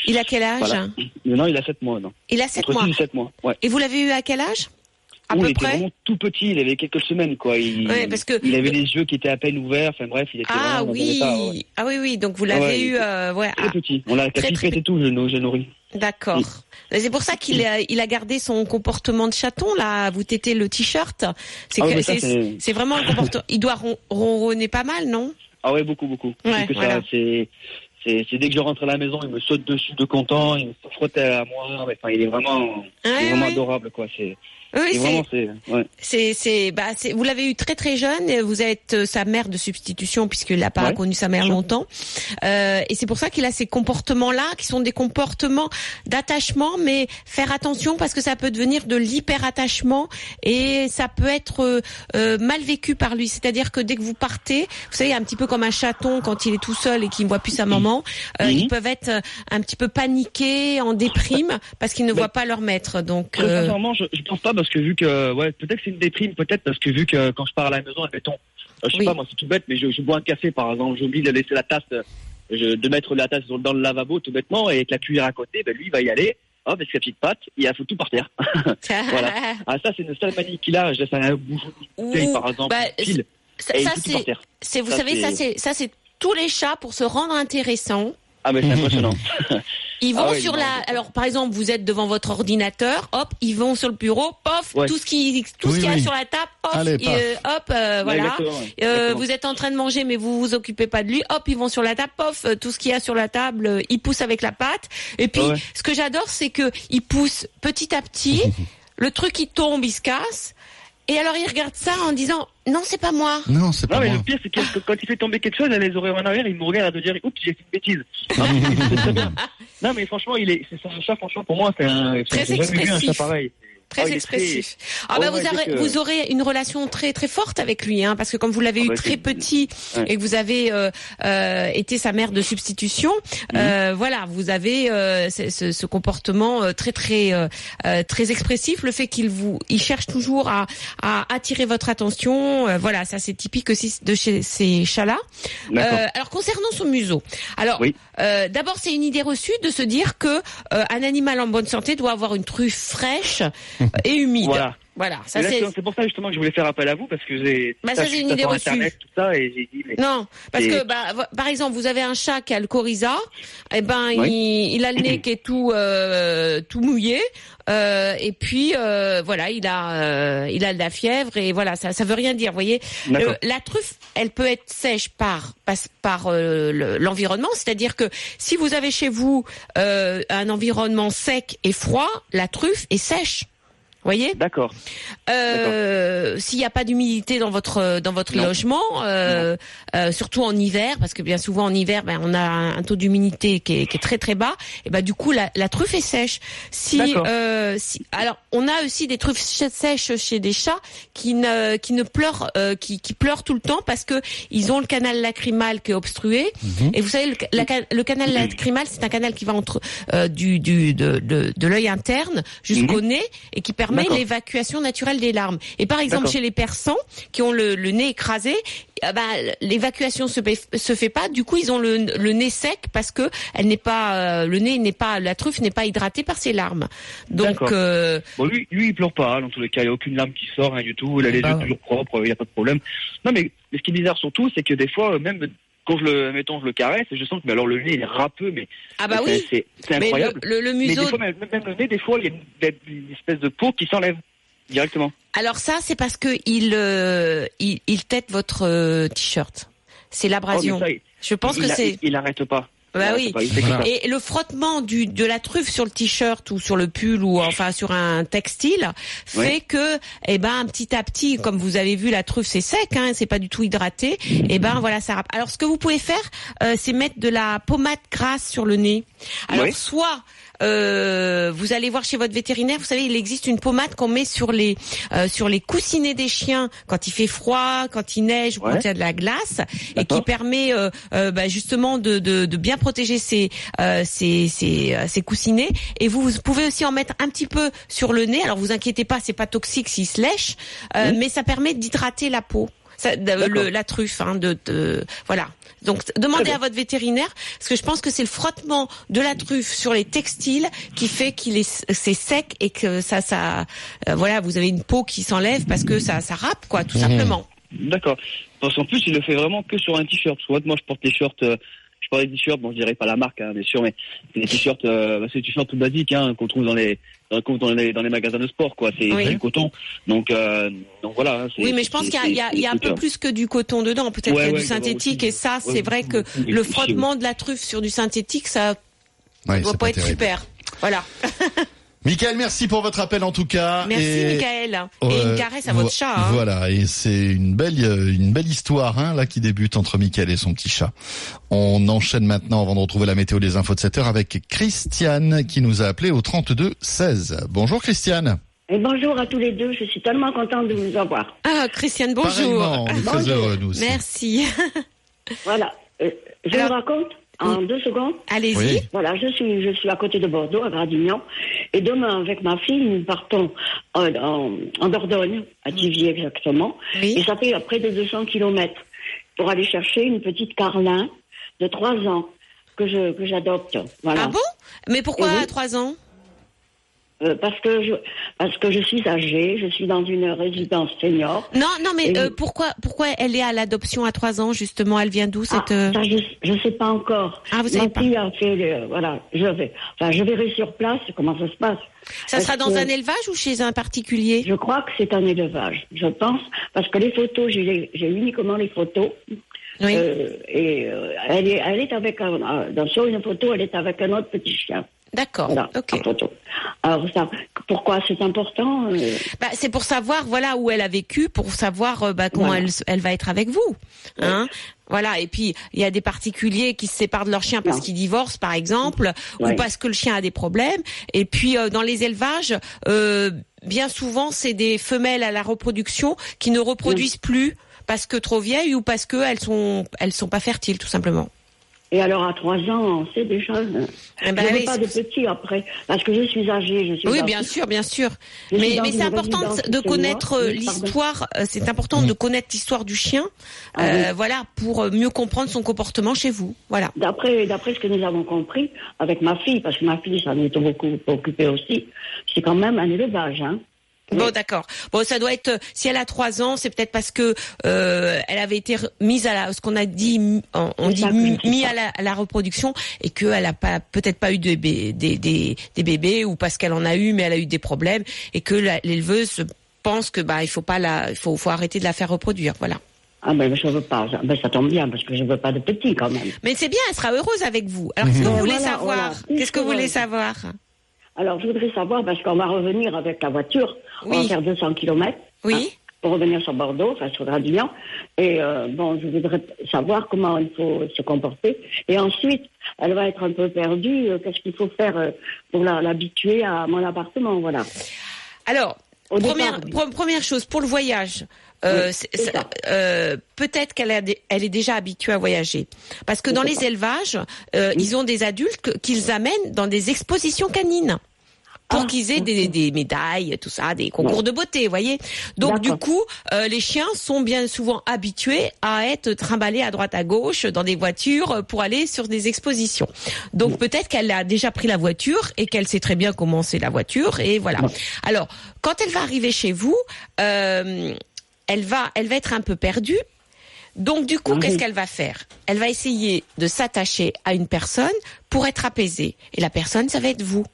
Il a quel âge Voilà. Maintenant, il a 7 mois, non Il a 7 Entre mois. 6 et 7 mois, ouais. Et vous l'avez eu à quel âge? À Ouh, peu il était vraiment tout petit, il avait quelques semaines, quoi. Il, Ouais, parce que- il avait les yeux qui étaient à peine ouverts, enfin bref, il était Ah vraiment dans un oui, état, ouais. ah oui, oui. Donc vous l'avez Ouais, eu, euh, ouais. Très ah, petit. On l'a Très, la très pipette et tout, je nous j'ai nourri. D'accord. C'est pour ça qu'il a, il a gardé son comportement de chaton là. Vous tétez le t-shirt. C'est Ah c'est- vraiment un comportement. Il doit ron- ronronner pas mal, non? Ah ouais, beaucoup, beaucoup. Ouais, C'est voilà. dès que je rentre à la maison, il me saute dessus de content, il me frotte à moi. Enfin, il est vraiment, il est vraiment ouais. adorable, quoi. C'est, Oui, c'est c'est, bah, c'est, vous l'avez eu très très jeune. et Vous êtes euh, sa mère de substitution puisqu'il n'a pas Ouais. connu sa mère longtemps. Euh, et c'est pour ça qu'il a ces comportements-là qui sont des comportements d'attachement, mais faire attention parce que ça peut devenir de l'hyper-attachement et ça peut être euh, euh, mal vécu par lui. C'est-à-dire que dès que vous partez, vous savez, un petit peu comme un chaton quand il est tout seul et qu'il ne voit plus sa maman, euh, Mhm. ils peuvent être un petit peu paniqués, en déprime parce qu'ils ne Mais- voient pas leur maître. Donc, Très euh, je, je pense pas parce que vu que, ouais, peut-être que c'est une déprime, peut-être parce que vu que quand je pars à la maison, admettons, euh, je sais Oui. pas, moi c'est tout bête, mais je, je bois un café par exemple, j'oublie de laisser la tasse, euh, je- de mettre la tasse dans, le lavabo tout bêtement et avec la cuillère à côté, ben lui il va y aller, hop, avec sa petite patte, il a foutu tout par terre. Voilà. Ah ça c'est une seule manie qu'il a, je laisse un bouchon de bouteille par exemple, bah, pile, ça, ça, c'est, vous Ça, savez, ça c'est- ça c'est tous les chats pour se rendre intéressants. Ah mais c'est impressionnant. Ils vont Ah ouais, sur la. Alors, par exemple, vous êtes devant votre ordinateur, hop, ils vont sur le bureau, pof, Ouais. tout ce qui, tout ce qu'il y a oui. sur la table, pof, Allez, et, paf. euh, hop, euh, Ouais, voilà. exactement, ouais. Euh, Exactement. vous êtes en train de manger, mais vous vous occupez pas de lui. Hop, ils vont sur la table, pof, euh, tout ce qu'il y a sur la table, euh, ils poussent avec la patte. Et puis, Ouais. ce que j'adore, c'est que ils poussent petit à petit. le truc il tombe, il se casse. Et alors ils regardent ça en disant non, c'est pas moi. Non, c'est Non, pas mais moi. le pire, c'est que quand il fait tomber quelque chose, il a les oreilles en arrière, il me regarde à dire, oups, j'ai fait une bêtise. Non, mais. Non, mais franchement, il est, c'est un chat, franchement, pour moi, c'est un, Très j'ai jamais vu un chat pareil. Très Ah, expressif. très- Ah bah vous, aurez, que- vous aurez une relation très très forte avec lui, hein, parce que comme vous l'avez Ah eu bah, très petit Ouais. et que vous avez euh, euh, été sa mère de substitution, Mhm. euh, voilà, vous avez euh, ce, ce- comportement euh, très très euh, très expressif, le fait qu'il vous, il cherche toujours à, à attirer votre attention, euh, voilà, ça c'est typique aussi de chez ces chats-là. Euh, alors concernant son museau, alors Oui. euh, d'abord c'est une idée reçue de se dire que euh, un animal en bonne santé doit avoir une truffe fraîche et humide. Voilà. Voilà, ça c'est. c'est pour ça, justement, que je voulais faire appel à vous, parce que j'ai, Bah, ça, je c'est une idée reçue. Internet, tout ça, et j'ai dit, mais, Non, parce que bah, par exemple, vous avez un chat qui a le coryza, et ben Oui. il, il a le nez qui est tout euh, tout mouillé, euh, et puis euh, voilà, il a euh, il a de la fièvre et voilà, ça ça veut rien dire, vous voyez. Le- la truffe, elle peut être sèche par par, par, euh, le- l'environnement, c'est-à-dire que si vous avez chez vous euh, un environnement sec et froid, la truffe est sèche. Vous voyez D'accord. euh, S'il n'y a pas d'humidité dans votre dans votre Non. logement, euh, euh, surtout en hiver, parce que bien souvent en hiver, ben, on a un, taux d'humidité qui est, qui est très très bas, et ben du coup la, la truffe est sèche. Si, euh, si alors on a aussi des truffes ch- sèches chez des chats qui ne qui ne pleurent euh, qui, qui pleurent tout le temps parce que ils ont le canal lacrymal qui est obstrué. Et vous savez le, la canal lacrymal c'est un canal qui va entre euh, du du de de, de l'œil interne jusqu'au nez et qui permet D'accord. l'évacuation naturelle des larmes. Et par exemple, chez les persans qui ont le, le nez écrasé, ben, l'évacuation se, se fait pas. Du coup, ils ont le, le nez sec parce que elle n'est pas, euh, le nez n'est pas, la truffe n'est pas hydratée par ses larmes. Donc, euh, Bon, lui, lui, il pleure pas, hein, dans tous les cas, il n'y a aucune larme qui sort, rien du tout, il a les Bah yeux ouais. toujours propres, il n'y a pas de problème. Non, mais, mais ce qui est bizarre surtout, c'est que des fois, euh, même quand je le, mettons, je le caresse, je sens que, mais alors le nez, il est râpeux, mais ah bah c'est- oui. c'est c'est Mais incroyable. le, le, le Mais museau. des fois, même, même le nez, des fois, il y a une, une espèce de peau qui s'enlève directement. Alors ça, c'est parce que il, euh, il, il tête votre euh, t-shirt. C'est l'abrasion. Oh, il- Je pense il que c'est. Il, il arrête pas. Bah oui. Voilà. Et le frottement du de la truffe sur le t-shirt ou sur le pull ou enfin sur un textile fait Ouais. que eh ben petit à petit comme vous avez vu la truffe c'est sec hein, c'est pas du tout hydraté et ben voilà ça râpe. Alors ce que vous pouvez faire euh, c'est mettre de la pommade grasse sur le nez. Alors Oui. soit euh, vous allez voir chez votre vétérinaire, vous savez, il existe une pommade qu'on met sur les euh, sur les coussinets des chiens quand il fait froid, quand il neige ou quand il y a de la glace, et qui permet euh, euh, bah, justement de, de, de bien protéger ces euh, euh, ces coussinets. Et vous, vous pouvez aussi en mettre un petit peu sur le nez. Alors vous inquiétez pas, c'est pas toxique s'il se lèche, euh, mais ça permet d'hydrater la peau. Ça, le- la truffe, hein, de, de voilà. Donc demandez à votre vétérinaire parce que je pense que c'est le frottement de la truffe sur les textiles qui fait qu'il est c'est sec et que ça ça euh, voilà vous avez une peau qui s'enlève parce que ça ça râpe quoi tout simplement. D'accord. Parce qu'en plus, il le fait vraiment que sur un t-shirt. Moi, je porte des shirts, euh, je porte des t-shirts, bon, je dirais pas la marque, hein, bien sûr, mais c'est des t-shirts, euh, bah, c'est des t-shirts tout basiques, hein, qu'on trouve dans les, dans, qu'on trouve dans les, dans les magasins de sport, quoi. C'est Oui. du coton. Donc, euh, donc voilà. hein, Oui, mais je pense qu'il y a, il y a, c'est- il y a un peu plus que du coton dedans. Peut-être Ouais, qu'il y a ouais, du synthétique aussi- et ça, ouais, c'est vrai que oui, le frottement de la truffe sur du synthétique, ça Ouais, doit pas, être terrible. super. Voilà. Michael, merci pour votre appel en tout cas. Merci, Et- Michael. Et Euh, une caresse à votre vo- chat. Hein. Voilà, et c'est une belle, euh, une belle histoire hein, là qui débute entre Michael et son petit chat. On enchaîne maintenant avant de retrouver la météo des infos de 7 heures avec Christiane qui nous a appelé au 32 16. Bonjour Christiane. Et bonjour à tous les deux, je suis tellement contente de vous avoir. Ah, Christiane, bonjour. Pareillement, on est très Bonjour. heureux nous aussi. Merci. Voilà, Euh, je Alors- vous raconte en deux secondes. Allez-y. Oui. Voilà, je suis, je suis à côté de Bordeaux, à Gradignan, et demain avec ma fille, nous partons en, en, en Dordogne, à Tivier exactement, Oui. et ça fait près de 200 kilomètres pour aller chercher une petite Carlin de 3 ans que je que j'adopte. Voilà. Ah bon? Mais pourquoi oui. à trois ans? Euh, parce que je parce que je suis âgée, je suis dans une résidence senior. Non, non, mais euh, pourquoi pourquoi elle est à l'adoption à trois ans justement? Elle vient d'où cette ah, ça, je je sais pas encore. Ah, vous savez Ma fille a fait voilà, je vais enfin je verrai sur place comment ça se passe. Ça sera dans un élevage ou chez un particulier? Je crois que c'est un élevage, je pense, parce que les photos, j'ai uniquement les photos. Oui. Euh, et euh, elle est elle est avec un, un- dans sur une photo, elle est avec un autre petit chien. D'accord. Voilà, Ok. Alors ça, pourquoi c'est important euh, Bah, c'est pour savoir voilà où elle a vécu, pour savoir euh, bah, comment Voilà. elle, elle va être avec vous. Hein Voilà. Et puis il y a des particuliers qui se séparent de leur chien parce qu'ils divorcent, par exemple, ou parce que le chien a des problèmes. Et puis euh, dans les élevages, bien souvent c'est des femelles à la reproduction qui ne reproduisent plus parce que trop vieilles ou parce que elles sont elles sont pas fertiles tout simplement. Et alors à trois ans, on sait déjà. Eh ben je oui, pas de c'est- petits après, parce que je suis âgée, je suis. Oui, bien sûr, bien sûr. Je Mais, c'est important de, connaître euh, l'histoire. euh, C'est important de connaître l'histoire du chien, Ah euh, oui. voilà, pour mieux comprendre son comportement chez vous. Voilà. D'après, d'après ce que nous avons compris avec ma fille, parce que ma fille s'en est beaucoup occupée aussi, c'est quand même un élevage, hein. Bon, d'accord. Bon, ça doit être. euh, Si elle a trois ans, c'est peut-être parce que euh, elle avait été mise à la, ce qu'on a dit, on dit mis à la, à la reproduction et qu'elle a pas, peut-être pas eu de des, des, des bébés ou parce qu'elle en a eu, mais elle a eu des problèmes et que l'éleveuse pense que bah il faut pas la, il faut, faut arrêter de la faire reproduire. Voilà. Ah ben je veux pas, ça, ben, ça tombe bien parce que je veux pas de petits quand même. Mais c'est bien, elle sera heureuse avec vous. Alors, qu'est-ce que vous Ben, voulez savoir? Qu'est-ce que vous voulez savoir? Alors je voudrais savoir parce qu'on va revenir avec la voiture, on Oui. va faire 200 kilomètres. Oui. hein, pour revenir sur Bordeaux, enfin sur Gradignan. Et euh, bon, je voudrais savoir comment il faut se comporter. Et ensuite, elle va être un peu perdue. euh, Qu'est-ce qu'il faut faire euh, pour l'habituer à mon appartement, voilà. Alors, première, chose, pour le voyage, euh, Oui, euh, peut-être qu'elle elle est déjà habituée à voyager. Parce que dans les élevages, euh, ils ont des adultes qu'ils amènent dans des expositions canines. Pour Ah, qu'ils aient des, des médailles, tout ça, des concours Ouais. de beauté, voyez. Donc du coup, euh, les chiens sont bien souvent habitués à être trimballés à droite à gauche dans des voitures pour aller sur des expositions. Donc peut-être qu'elle a déjà pris la voiture et qu'elle sait très bien comment c'est la voiture et voilà. Alors quand elle va arriver chez vous, euh, elle va, elle va être un peu perdue. Donc du coup, Ah qu'est-ce qu'elle va faire? Elle va essayer de s'attacher à une personne pour être apaisée. Et la personne, ça va être vous.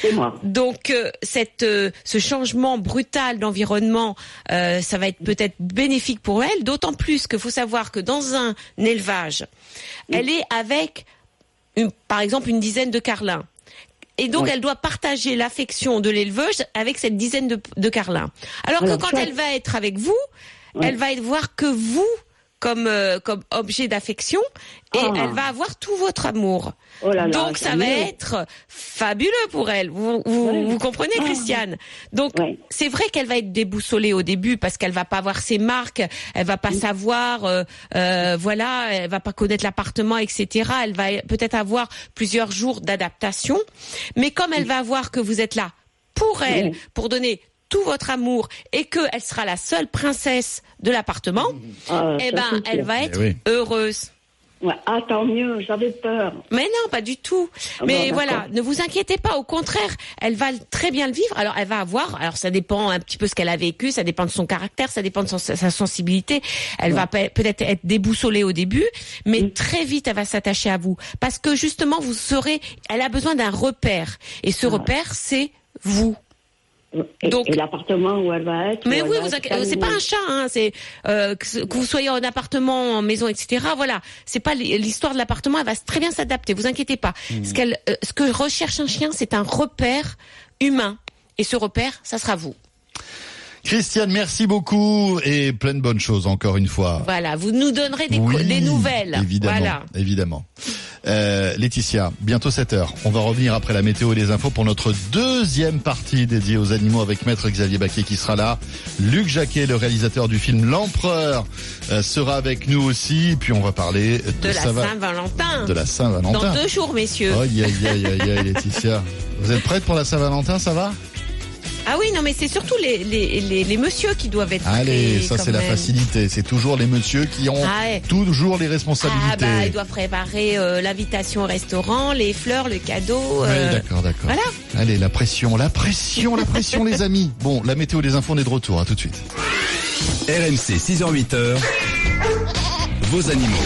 C'est moi. Donc euh, cette, euh, ce changement brutal d'environnement, euh, ça va être peut-être bénéfique pour elle, d'autant plus qu'il faut savoir que dans un élevage, elle est avec, une, par exemple, une dizaine de carlins. Et donc, Oui. elle doit partager l'affection de l'éleveuse avec cette dizaine de, de carlins. Alors, Alors, que quand elle va être avec vous, Oui. elle va voir que vous comme euh, comme objet d'affection et Ah. elle va avoir tout votre amour. Oh là là, Donc ça va mieux. être fabuleux pour elle. Vous vous, comprenez Ah. Christiane? Donc c'est vrai qu'elle va être déboussolée au début parce qu'elle va pas avoir ses marques, elle va pas savoir euh, euh, voilà, elle va pas connaître l'appartement etc. Elle va peut-être avoir plusieurs jours d'adaptation, mais comme elle va voir que vous êtes là pour elle, pour donner tout votre amour et qu'elle sera la seule princesse de l'appartement, Ah, eh ben elle va Eh être oui. heureuse. Ouais. Ah, tant mieux, j'avais peur. Mais non, pas du tout. Ah Mais bon, voilà, ne vous inquiétez pas. Au contraire, elle va très bien le vivre. Alors, elle va avoir. Alors, ça dépend un petit peu ce qu'elle a vécu. Ça dépend de son caractère. Ça dépend de son- sa sensibilité. Elle va pe- peut-être être déboussolée au début, mais Mm. très vite, elle va s'attacher à vous parce que justement, vous serez. Elle a besoin d'un repère, et ce repère, c'est vous. Et, Donc- et l'appartement où elle va être. Mais oui, inquiétez- c'est pas un chat, hein, c'est euh, que, ce- que vous soyez en appartement, en maison, etc. Voilà, c'est pas l'histoire de l'appartement, elle va très bien s'adapter. Vous inquiétez pas. Ce qu'elle, euh, ce que recherche un chien, c'est un repère humain, et ce repère, ça sera vous. Christiane, merci beaucoup et plein de bonnes choses encore une fois. Voilà, vous nous donnerez des, co- Oui, des nouvelles. Évidemment, Voilà. évidemment. Euh, Laetitia, bientôt 7 heures. On va revenir après la météo et les infos pour notre deuxième partie dédiée aux animaux avec Maître Xavier Baquet qui sera là. Luc Jacquet, le réalisateur du film L'Empereur, euh, sera avec nous aussi. Puis on va parler de, De la Saint- Saint-Valentin. de la Saint-Valentin. Dans deux jours, messieurs. Aïe, aïe, aïe, aïe, Laetitia. Vous êtes prête pour la Saint-Valentin, ça va? Ah oui, non, mais c'est surtout les, les, les, les messieurs qui doivent être. Allez, prêts, ça c'est la facilité. C'est toujours les messieurs qui ont Ah ouais. toujours les responsabilités. Ah bah, ils doivent préparer euh, l'invitation au restaurant, les fleurs, le cadeau. Oui, euh, d'accord, d'accord. Voilà. Allez, la pression, la pression, la pression, les amis. Bon, la météo des infos, on est de retour. À tout de suite. RMC 6h-8h, vos animaux.